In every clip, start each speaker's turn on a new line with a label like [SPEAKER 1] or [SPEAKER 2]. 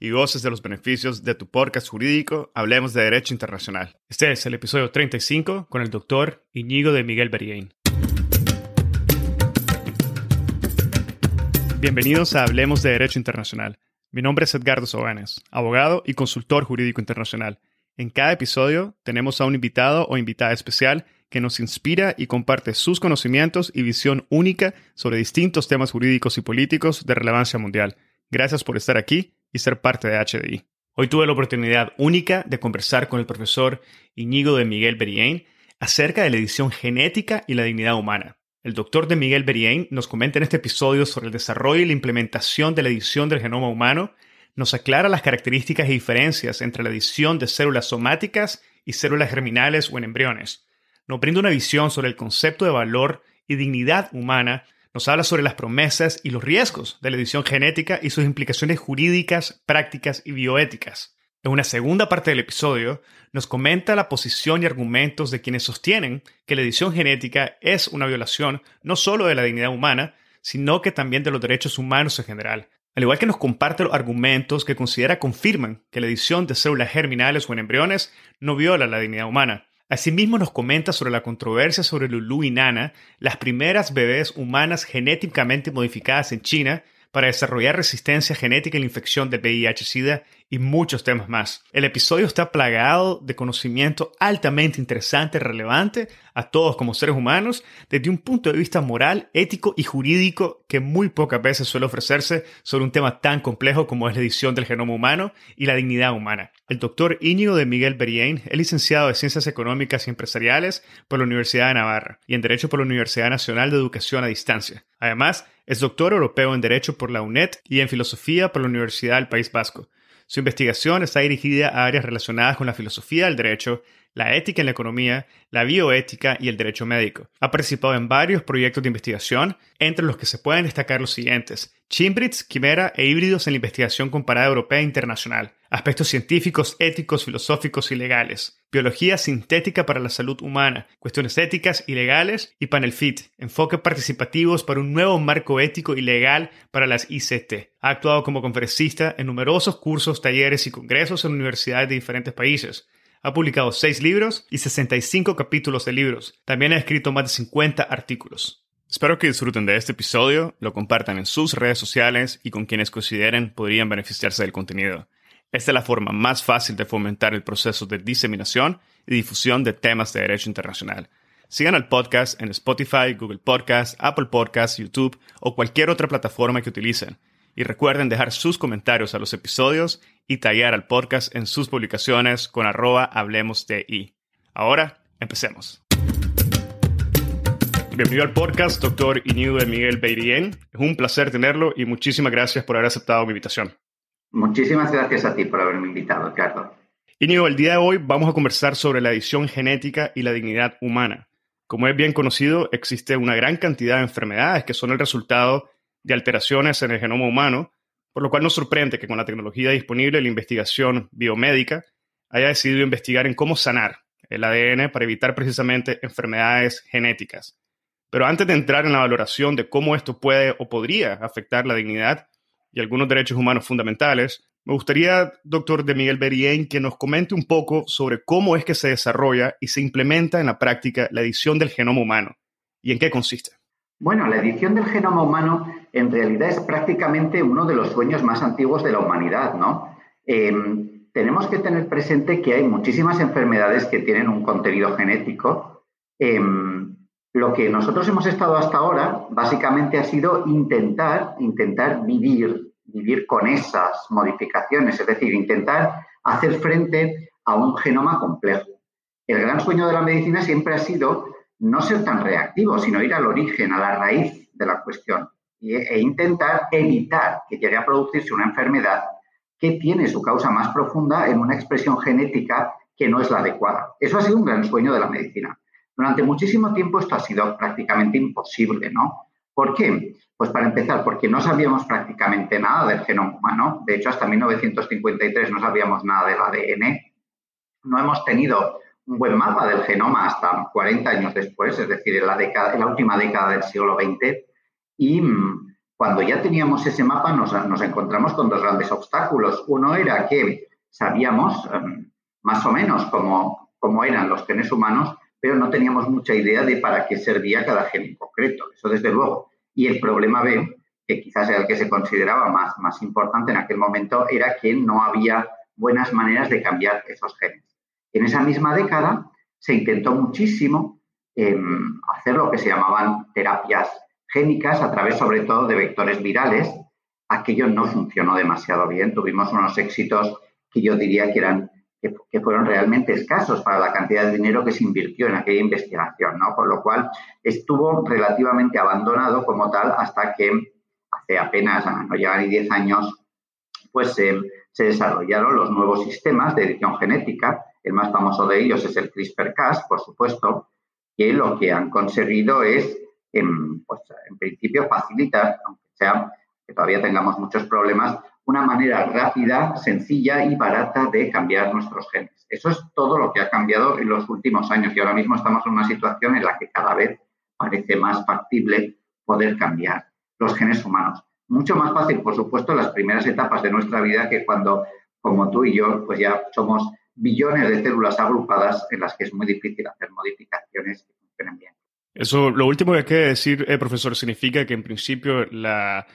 [SPEAKER 1] y goces de los beneficios de tu podcast jurídico Hablemos de Derecho Internacional. Este es el episodio 35 con el doctor Iñigo de Miguel Berrién. Bienvenidos a Hablemos de Derecho Internacional. Mi nombre es Edgardo Sobanes, abogado y consultor jurídico internacional. En cada episodio tenemos a un invitado o invitada especial que nos inspira y comparte sus conocimientos y visión única sobre distintos temas jurídicos y políticos de relevancia mundial. Gracias por estar aquí y ser parte de HDI. Hoy tuve la oportunidad única de conversar con el profesor Iñigo de Miguel Berien acerca de la edición genética y la dignidad humana. El doctor de Miguel Berien nos comenta en este episodio sobre el desarrollo y la implementación de la edición del genoma humano, nos aclara las características y diferencias entre la edición de células somáticas y células germinales o en embriones. Nos brinda una visión sobre el concepto de valor y dignidad humana nos habla sobre las promesas y los riesgos de la edición genética y sus implicaciones jurídicas, prácticas y bioéticas. En una segunda parte del episodio, nos comenta la posición y argumentos de quienes sostienen que la edición genética es una violación no solo de la dignidad humana, sino que también de los derechos humanos en general. Al igual que nos comparte los argumentos que considera confirman que la edición de células germinales o en embriones no viola la dignidad humana. Asimismo nos comenta sobre la controversia sobre Lulu y Nana, las primeras bebés humanas genéticamente modificadas en China, para desarrollar resistencia genética a la infección de VIH-Sida y muchos temas más. El episodio está plagado de conocimiento altamente interesante relevante a todos como seres humanos desde un punto de vista moral, ético y jurídico que muy pocas veces suele ofrecerse sobre un tema tan complejo como es la edición del genoma humano y la dignidad humana. El doctor Íñigo de Miguel Berien es licenciado de Ciencias Económicas y Empresariales por la Universidad de Navarra y en Derecho por la Universidad Nacional de Educación a Distancia. Además, es doctor europeo en Derecho por la UNED y en Filosofía por la Universidad del País Vasco. Su investigación está dirigida a áreas relacionadas con la filosofía del derecho, la ética en la economía, la bioética y el derecho médico. Ha participado en varios proyectos de investigación, entre los que se pueden destacar los siguientes: Chimbrits, quimera e híbridos en la investigación comparada europea e internacional, aspectos científicos, éticos, filosóficos y legales, biología sintética para la salud humana, cuestiones éticas y legales y panel fit, enfoques participativos para un nuevo marco ético y legal para las ICT. Ha actuado como conferencista en numerosos cursos, talleres y congresos en universidades de diferentes países. Ha publicado seis libros y 65 capítulos de libros. También ha escrito más de 50 artículos. Espero que disfruten de este episodio, lo compartan en sus redes sociales y con quienes consideren podrían beneficiarse del contenido. Esta es la forma más fácil de fomentar el proceso de diseminación y difusión de temas de derecho internacional. Sigan al podcast en Spotify, Google Podcasts, Apple Podcasts, YouTube o cualquier otra plataforma que utilicen. Y recuerden dejar sus comentarios a los episodios y tallar al podcast en sus publicaciones con arroba hablemos de I. Ahora, empecemos. Bienvenido al podcast, doctor Iñigo de Miguel Beirien. Es un placer tenerlo y muchísimas gracias por haber aceptado mi invitación.
[SPEAKER 2] Muchísimas gracias a ti por haberme invitado, Carlos.
[SPEAKER 1] Iñigo, el día de hoy vamos a conversar sobre la edición genética y la dignidad humana. Como es bien conocido, existe una gran cantidad de enfermedades que son el resultado de alteraciones en el genoma humano, por lo cual nos sorprende que con la tecnología disponible la investigación biomédica haya decidido investigar en cómo sanar el ADN para evitar precisamente enfermedades genéticas. Pero antes de entrar en la valoración de cómo esto puede o podría afectar la dignidad y algunos derechos humanos fundamentales, me gustaría, doctor de Miguel Berrien, que nos comente un poco sobre cómo es que se desarrolla y se implementa en la práctica la edición del genoma humano y en qué consiste.
[SPEAKER 2] Bueno, la edición del genoma humano en realidad es prácticamente uno de los sueños más antiguos de la humanidad, ¿no? Em, tenemos que tener presente que hay muchísimas enfermedades que tienen un contenido genético Em, lo que nosotros hemos estado hasta ahora, básicamente, ha sido intentar, intentar vivir, vivir con esas modificaciones, es decir, intentar hacer frente a un genoma complejo. El gran sueño de la medicina siempre ha sido no ser tan reactivo, sino ir al origen, a la raíz de la cuestión e intentar evitar que llegue a producirse una enfermedad que tiene su causa más profunda en una expresión genética que no es la adecuada. Eso ha sido un gran sueño de la medicina. Durante muchísimo tiempo esto ha sido prácticamente imposible, ¿no? ¿Por qué? Pues para empezar, porque no sabíamos prácticamente nada del genoma humano. De hecho, hasta 1953 no sabíamos nada del ADN. No hemos tenido un buen mapa del genoma hasta 40 años después, es decir, en la, última década del siglo XX. Y mm, cuando ya teníamos ese mapa nos, encontramos con dos grandes obstáculos. Uno era que sabíamos em, más o menos cómo eran los genes humanos, pero no teníamos mucha idea de para qué servía cada gen en concreto. Eso desde luego. Y el problema B, que quizás era el que se consideraba más, más importante en aquel momento, era que no había buenas maneras de cambiar esos genes. En esa misma década se intentó muchísimo em, hacer lo que se llamaban terapias génicas a través sobre todo de vectores virales. Aquello no funcionó demasiado bien. Tuvimos unos éxitos que yo diría que eran que, fueron realmente escasos para la cantidad de dinero que se invirtió en aquella investigación, ¿no? Con lo cual estuvo relativamente abandonado como tal hasta que hace apenas, no lleva ni 10 años, pues se desarrollaron los nuevos sistemas de edición genética. El más famoso de ellos es el CRISPR-Cas, por supuesto, que lo que han conseguido es, en, pues, en principio, facilitar, aunque sea que todavía tengamos muchos problemas, una manera rápida, sencilla y barata de cambiar nuestros genes. Eso es todo lo que ha cambiado en los últimos años y ahora mismo estamos en una situación en la que cada vez parece más factible poder cambiar los genes humanos. Mucho más fácil, por supuesto, en las primeras etapas de nuestra vida que cuando, como tú y yo, pues ya somos billones de células agrupadas en las que es muy difícil hacer modificaciones que funcionen bien.
[SPEAKER 1] Eso, lo último que hay que decir, eh, profesor, significa que en principio la,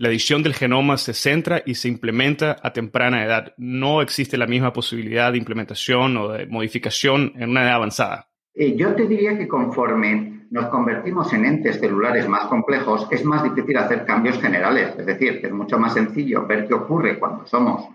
[SPEAKER 1] la edición del genoma se centra y se implementa a temprana edad. No existe la misma posibilidad de implementación o de modificación en una edad avanzada.
[SPEAKER 2] Eh, yo te diría que conforme nos convertimos en entes celulares más complejos, es más difícil hacer cambios generales. Es decir, es mucho más sencillo ver qué ocurre cuando somos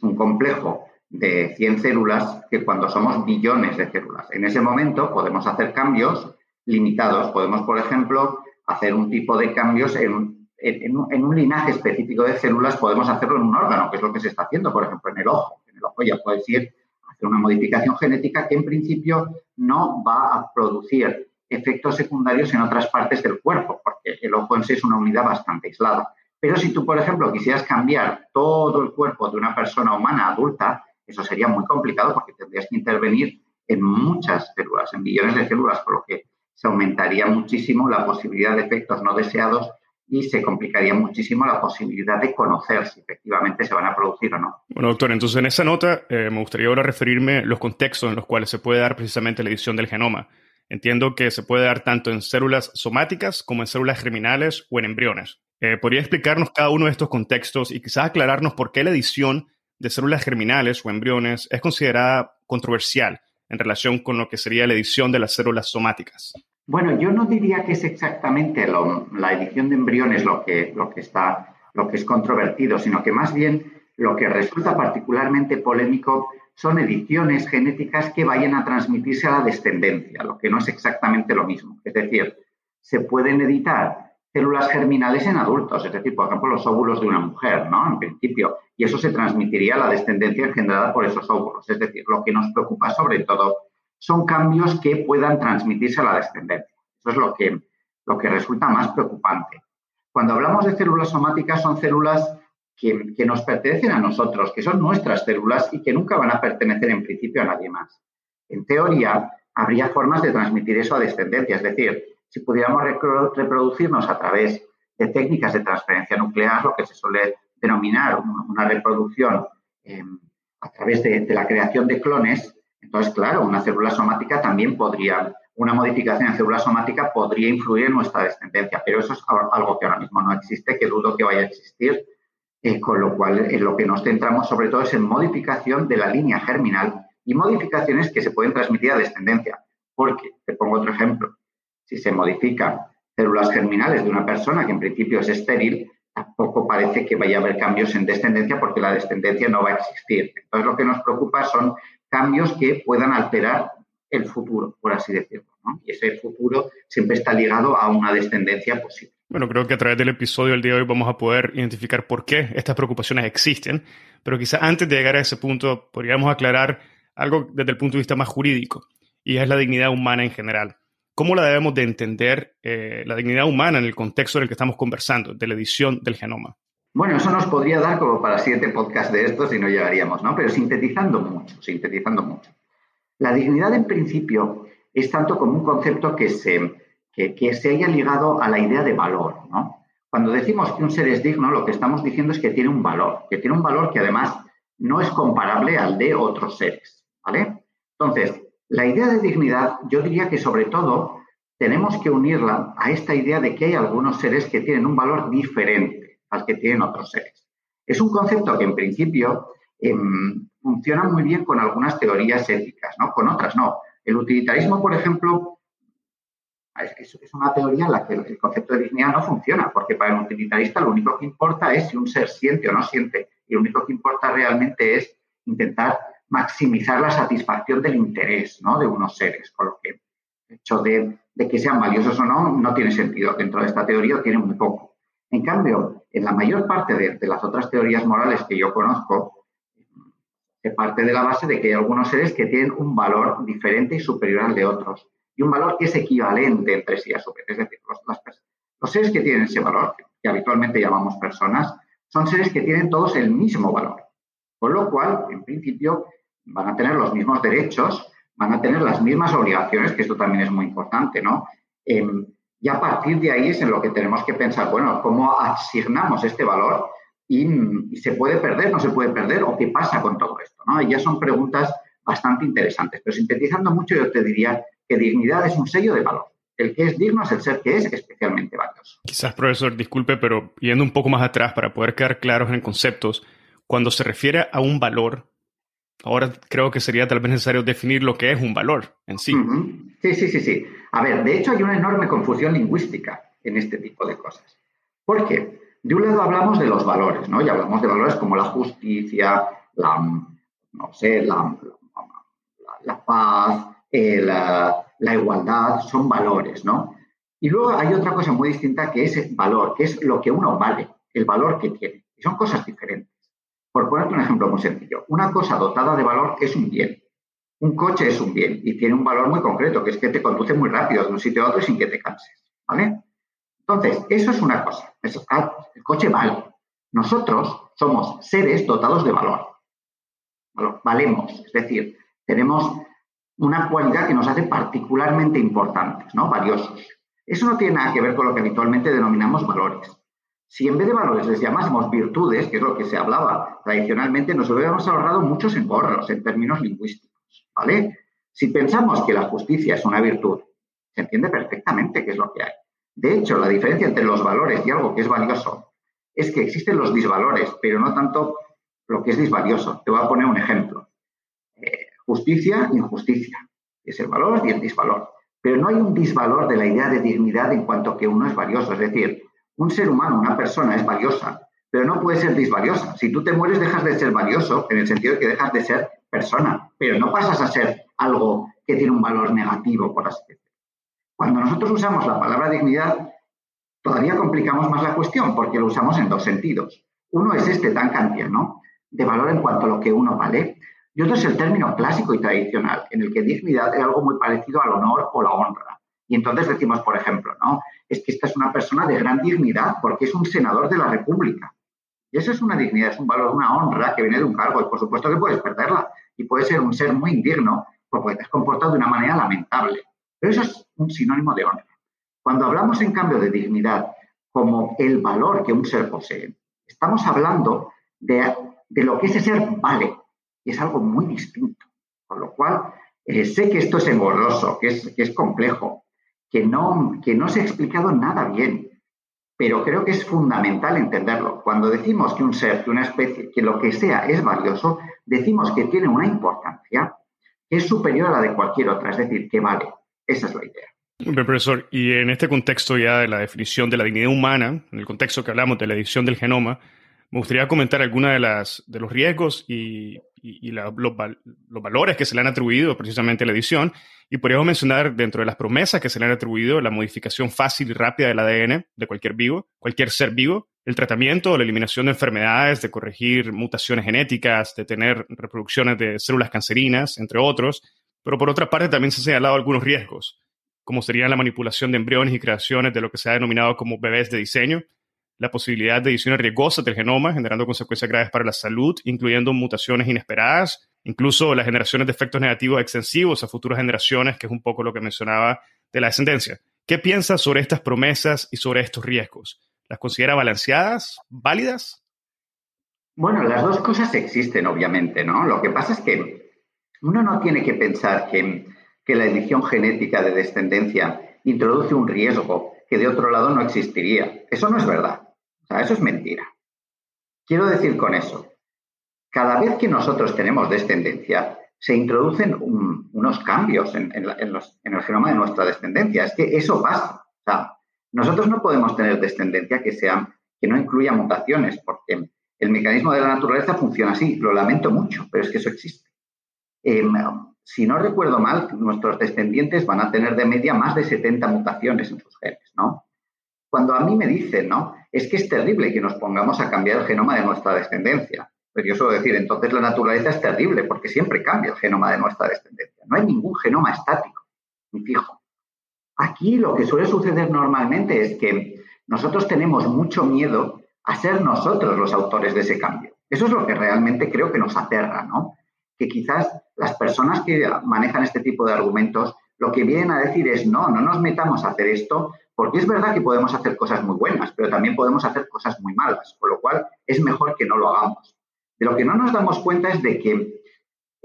[SPEAKER 2] un complejo de 100 células que cuando somos billones de células. En ese momento podemos hacer cambios limitados. Podemos, por ejemplo, hacer un tipo de cambios en en, un linaje específico de células podemos hacerlo en un órgano, que es lo que se está haciendo, por ejemplo, en el ojo. En el ojo ya puedes ir a hacer una modificación genética que en principio no va a producir efectos secundarios en otras partes del cuerpo, porque el ojo en sí es una unidad bastante aislada. Pero si tú, por ejemplo, quisieras cambiar todo el cuerpo de una persona humana adulta, eso sería muy complicado porque tendrías que intervenir en muchas células, en billones de células, por lo que se aumentaría muchísimo la posibilidad de efectos no deseados y se complicaría muchísimo la posibilidad de conocer si efectivamente se van a producir o no.
[SPEAKER 1] Bueno, doctor, entonces en esa nota eh, me gustaría ahora referirme los contextos en los cuales se puede dar precisamente la edición del genoma. Entiendo que se puede dar tanto en células somáticas como en células germinales o en embriones. Eh, ¿Podría explicarnos cada uno de estos contextos y quizás aclararnos por qué la edición de células germinales o embriones es considerada controversial en relación con lo que sería la edición de las células somáticas?
[SPEAKER 2] Bueno, yo no diría que es exactamente la edición de embriones lo que, está, lo que es controvertido, sino que más bien lo que resulta particularmente polémico son ediciones genéticas que vayan a transmitirse a la descendencia, lo que no es exactamente lo mismo. Es decir, se pueden editar células germinales en adultos, es decir, por ejemplo, los óvulos de una mujer, ¿no? En principio, y eso se transmitiría a la descendencia engendrada por esos óvulos. Es decir, lo que nos preocupa sobre todo son cambios que puedan transmitirse a la descendencia. Eso es lo que, lo que resulta más preocupante. Cuando hablamos de células somáticas, son células que, que, nos pertenecen a nosotros, que son nuestras células y que nunca van a pertenecer en principio a nadie más. En teoría, habría formas de transmitir eso a descendencia, es decir, si pudiéramos reproducirnos a través de técnicas de transferencia nuclear, lo que se suele denominar una reproducción eh, a través de la creación de clones, entonces, claro, una célula somática también podría, una modificación en célula somática podría influir en nuestra descendencia, pero eso es algo que ahora mismo no existe, que dudo que vaya a existir, eh, con lo cual en lo que nos centramos sobre todo es en modificación de la línea germinal y modificaciones que se pueden transmitir a descendencia. Porque, te pongo otro ejemplo, si se modifican células germinales de una persona que en principio es estéril, tampoco parece que vaya a haber cambios en descendencia porque la descendencia no va a existir. Entonces, lo que nos preocupa son cambios que puedan alterar el futuro, por así decirlo. Y ese futuro siempre está ligado a una descendencia posible.
[SPEAKER 1] Bueno, creo que a través del episodio del día de hoy vamos a poder identificar por qué estas preocupaciones existen, pero quizá antes de llegar a ese punto podríamos aclarar algo desde el punto de vista más jurídico, y es la dignidad humana en general. ¿Cómo la debemos de entender, eh, la dignidad humana en el contexto en el que estamos conversando, de la edición del genoma?
[SPEAKER 2] Bueno, eso nos podría dar como para siete podcasts de estos y no llegaríamos, ¿no? Pero sintetizando mucho, sintetizando mucho. La dignidad en principio es tanto como un concepto que se, que, se haya ligado a la idea de valor, ¿no? Cuando decimos que un ser es digno, lo que estamos diciendo es que tiene un valor, que tiene un valor que además no es comparable al de otros seres, ¿vale? Entonces, la idea de dignidad, yo diría que sobre todo tenemos que unirla a esta idea de que hay algunos seres que tienen un valor diferente al que tienen otros seres. Es un concepto que en principio em, funciona muy bien con algunas teorías éticas, ¿no? Con otras no. El utilitarismo, por ejemplo, es, una teoría en la que el concepto de dignidad no funciona, porque para el utilitarista lo único que importa es si un ser siente o no siente, y lo único que importa realmente es intentar maximizar la satisfacción del interés ¿no? de unos seres, con lo que el hecho de, que sean valiosos o no no tiene sentido. Dentro de esta teoría tiene muy poco. En cambio, en la mayor parte de, las otras teorías morales que yo conozco, se parte de la base de que hay algunos seres que tienen un valor diferente y superior al de otros, y un valor que es equivalente entre sí a su vez. Es decir, los, seres que tienen ese valor, que habitualmente llamamos personas, son seres que tienen todos el mismo valor. Con lo cual, en principio, van a tener los mismos derechos, van a tener las mismas obligaciones, que esto también es muy importante, ¿no? Em, y a partir de ahí es en lo que tenemos que pensar, bueno, ¿cómo asignamos este valor? Y, se puede perder, no se puede perder, o qué pasa con todo esto, ¿no? Y ya son preguntas bastante interesantes. Pero sintetizando mucho, yo te diría que dignidad es un sello de valor. El que es digno es el ser que es especialmente valioso.
[SPEAKER 1] Quizás, profesor, disculpe, pero yendo un poco más atrás para poder quedar claros en conceptos, cuando se refiere a un valor, Ahora creo que sería tal vez necesario definir lo que es un valor en sí.
[SPEAKER 2] Sí, sí, sí, sí. A ver, de hecho hay una enorme confusión lingüística en este tipo de cosas. ¿Por qué? De un lado hablamos de los valores, ¿no? Y hablamos de valores como la justicia, la, no sé, la, la, paz, eh, la, la igualdad, son valores, ¿no? Y luego hay otra cosa muy distinta que es valor, que es lo que uno vale, el valor que tiene. Y son cosas diferentes. Por ponerte un ejemplo muy sencillo, una cosa dotada de valor es un bien. Un coche es un bien y tiene un valor muy concreto, que es que te conduce muy rápido de un sitio a otro sin que te canses. ¿Vale? Entonces, eso es una cosa. el coche vale. Nosotros somos seres dotados de valor. Valemos, es decir, tenemos una cualidad que nos hace particularmente importantes, ¿no? Valiosos. Eso no tiene nada que ver con lo que habitualmente denominamos valores. Si en vez de valores les llamásemos virtudes, que es lo que se hablaba tradicionalmente, nos hubiéramos ahorrado muchos engorros en términos lingüísticos, Si pensamos que la justicia es una virtud, se entiende perfectamente qué es lo que hay. De hecho, la diferencia entre los valores y algo que es valioso es que existen los disvalores, pero no tanto lo que es disvalioso. Te voy a poner un ejemplo. Eh, justicia, injusticia. Es el valor y el disvalor. Pero no hay un disvalor de la idea de dignidad en cuanto que uno es valioso. Es decir, un ser humano, una persona es valiosa, pero no puede ser disvaliosa. Si tú te mueres, dejas de ser valioso en el sentido de que dejas de ser persona, pero no pasas a ser algo que tiene un valor negativo, por así decirlo. Cuando nosotros usamos la palabra dignidad, todavía complicamos más la cuestión porque lo usamos en dos sentidos. Uno es este tan kantiano, de valor en cuanto a lo que uno vale, y otro es el término clásico y tradicional, en el que dignidad es algo muy parecido al honor o la honra. Y entonces decimos, por ejemplo, ¿no? Es que esta es una persona de gran dignidad porque es un senador de la República. Y eso es una dignidad, es un valor, una honra que viene de un cargo. Y por supuesto que puedes perderla. Y puedes ser un ser muy indigno porque te has comportado de una manera lamentable. Pero eso es un sinónimo de honra. Cuando hablamos, en cambio, de dignidad como el valor que un ser posee, estamos hablando de, lo que ese ser vale. Y es algo muy distinto. Con lo cual, eh, sé que esto es engorroso, que es, que es complejo, que no, que no se ha explicado nada bien, pero creo que es fundamental entenderlo. Cuando decimos que un ser, que una especie, que lo que sea es valioso, decimos que tiene una importancia que es superior a la de cualquier otra, es decir, que vale. Esa es la idea.
[SPEAKER 1] Bien, profesor, y en este contexto ya de la definición de la dignidad humana, en el contexto que hablamos de la edición del genoma, me gustaría comentar algunos de, de los riesgos y, los, los, valores que se le han atribuido precisamente a la edición. Y podríamos mencionar dentro de las promesas que se le han atribuido la modificación fácil y rápida del ADN de cualquier vivo, cualquier ser vivo, el tratamiento o la eliminación de enfermedades, de corregir mutaciones genéticas, de tener reproducciones de células cancerinas, entre otros. Pero por otra parte también se han señalado algunos riesgos, como serían la manipulación de embriones y creaciones de lo que se ha denominado como bebés de diseño, la posibilidad de ediciones riesgosas del genoma, generando consecuencias graves para la salud, incluyendo mutaciones inesperadas, incluso las generaciones de efectos negativos extensivos a futuras generaciones, que es un poco lo que mencionaba de la descendencia. ¿Qué piensa sobre estas promesas y sobre estos riesgos? ¿Las considera balanceadas, válidas?
[SPEAKER 2] Bueno, las dos cosas existen, obviamente, ¿no? Lo que pasa es que uno no tiene que pensar que, que la edición genética de descendencia introduce un riesgo que de otro lado no existiría. Eso no es verdad. Sea, eso es mentira. Quiero decir con eso, cada vez que nosotros tenemos descendencia, se introducen unos cambios en, el genoma de nuestra descendencia. Es que eso pasa. O sea, nosotros no podemos tener descendencia que, sea, que no incluya mutaciones, porque el mecanismo de la naturaleza funciona así. Lo lamento mucho, pero es que eso existe. Em, si no recuerdo mal, nuestros descendientes van a tener de media más de 70 mutaciones en sus genes, ¿no? Cuando a mí me dicen, ¿no? Es que es terrible que nos pongamos a cambiar el genoma de nuestra descendencia. Pero yo suelo decir, entonces la naturaleza es terrible porque siempre cambia el genoma de nuestra descendencia. No hay ningún genoma estático ni fijo. Aquí lo que suele suceder normalmente es que nosotros tenemos mucho miedo a ser nosotros los autores de ese cambio. Eso es lo que realmente creo que nos aterra, ¿no? Que quizás las personas que manejan este tipo de argumentos lo que vienen a decir es no, no nos metamos a hacer esto, porque es verdad que podemos hacer cosas muy buenas, pero también podemos hacer cosas muy malas, con lo cual es mejor que no lo hagamos. De lo que no nos damos cuenta es de que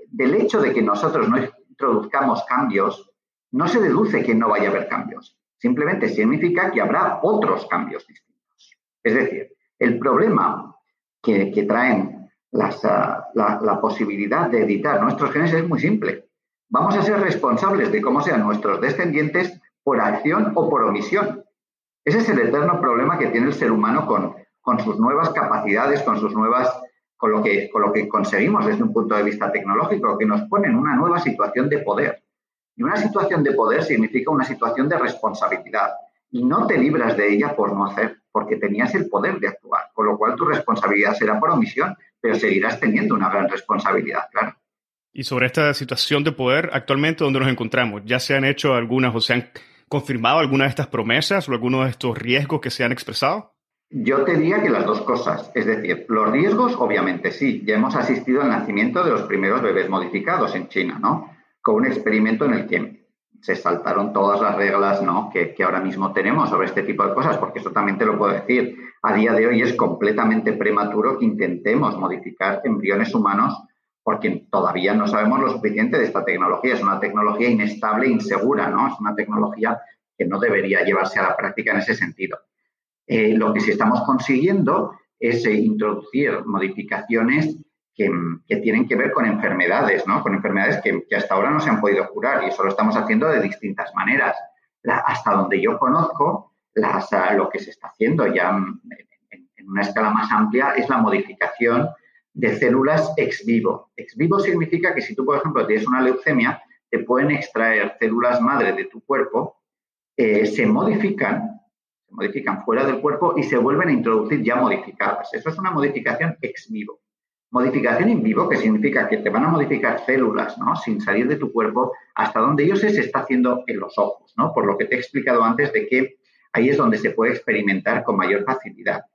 [SPEAKER 2] del hecho de que nosotros no introduzcamos cambios, no se deduce que no vaya a haber cambios. Simplemente significa que habrá otros cambios distintos. Es decir, el problema que, traen Ah, la, posibilidad de editar nuestros genes es muy simple. Vamos a ser responsables de cómo sean nuestros descendientes por acción o por omisión. Ese es el eterno problema que tiene el ser humano con, con sus nuevas capacidades, con sus nuevas, con lo, que, con lo que conseguimos desde un punto de vista tecnológico, que nos pone en una nueva situación de poder. Y una situación de poder significa una situación de responsabilidad. Y no te libras de ella por no hacer, porque tenías el poder de actuar, con lo cual tu responsabilidad será por omisión pero seguirás teniendo una gran responsabilidad, claro.
[SPEAKER 1] Y sobre esta situación de poder, actualmente, ¿dónde nos encontramos? ¿Ya se han hecho algunas o se han confirmado algunas de estas promesas o algunos de estos riesgos que se han expresado?
[SPEAKER 2] Yo te diría que las dos cosas. Es decir, los riesgos, obviamente sí. Ya hemos asistido al nacimiento de los primeros bebés modificados en China, ¿no? Con un experimento en el que se saltaron todas las reglas ¿no? que, que ahora mismo tenemos sobre este tipo de cosas, porque eso también te lo puedo decir a día de hoy es completamente prematuro que intentemos modificar embriones humanos porque todavía no sabemos lo suficiente de esta tecnología. Es una tecnología inestable insegura, ¿no? Es una tecnología que no debería llevarse a la práctica en ese sentido. Eh, lo que sí estamos consiguiendo es eh, introducir modificaciones que, tienen que ver con enfermedades, ¿no? Con enfermedades que, que, hasta ahora no se han podido curar y eso lo estamos haciendo de distintas maneras. hasta donde yo conozco, lo que se está haciendo ya en, una escala más amplia es la modificación de células ex vivo. Ex vivo significa que si tú, por ejemplo, tienes una leucemia, te pueden extraer células madre de tu cuerpo, eh, se modifican, se modifican fuera del cuerpo y se vuelven a introducir ya modificadas. Eso es una modificación ex vivo. Modificación in vivo, que significa que te van a modificar células, ¿no? Sin salir de tu cuerpo, hasta donde yo sé se está haciendo en los ojos, ¿no? Por lo que te he explicado antes de que ahí es donde se puede experimentar con mayor facilidad.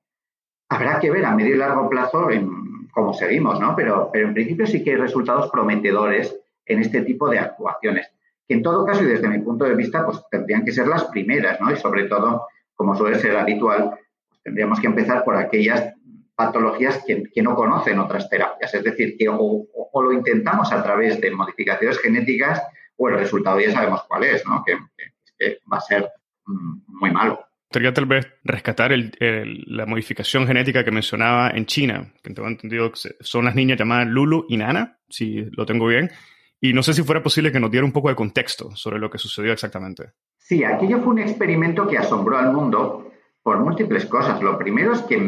[SPEAKER 2] Habrá que ver a medio y largo plazo en cómo seguimos, ¿no? Pero, pero en principio sí que hay resultados prometedores en este tipo de actuaciones, que en todo caso y desde mi punto de vista, pues tendrían que ser las primeras, ¿no? Y sobre todo, como suele ser habitual, pues, tendríamos que empezar por aquellas patologías que, no conocen otras terapias. Es decir, que o, lo intentamos a través de modificaciones genéticas o el resultado ya sabemos cuál es, ¿no? que va a ser muy malo.
[SPEAKER 1] Podría tal vez rescatar la modificación genética que mencionaba en China, que tengo entendido que son las niñas llamadas Lulu y Nana, si lo tengo bien, Y no sé si fuera posible que nos diera un poco de contexto sobre lo que sucedió exactamente.
[SPEAKER 2] Sí, aquello fue un experimento que asombró al mundo por múltiples cosas. Lo primero es que,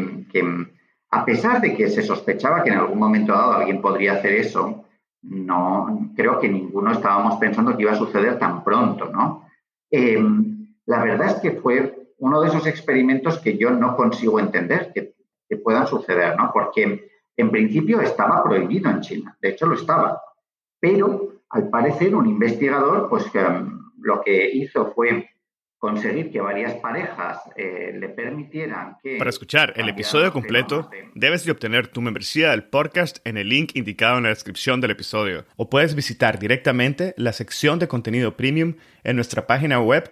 [SPEAKER 2] a pesar de que se sospechaba que en algún momento dado alguien podría hacer eso, no creo que ninguno estábamos pensando que iba a suceder tan pronto, ¿no? Em, la verdad es que fue uno de esos experimentos que yo no consigo entender que, puedan suceder, ¿no? Porque en principio estaba prohibido en China, de hecho lo estaba, pero al parecer un investigador, pues em, lo que hizo fue conseguir que varias parejas eh, le permitieran que...
[SPEAKER 1] Para escuchar el episodio completo, debes de obtener tu membresía del podcast en el link indicado en la descripción del episodio. O puedes visitar directamente la sección de contenido premium en nuestra página web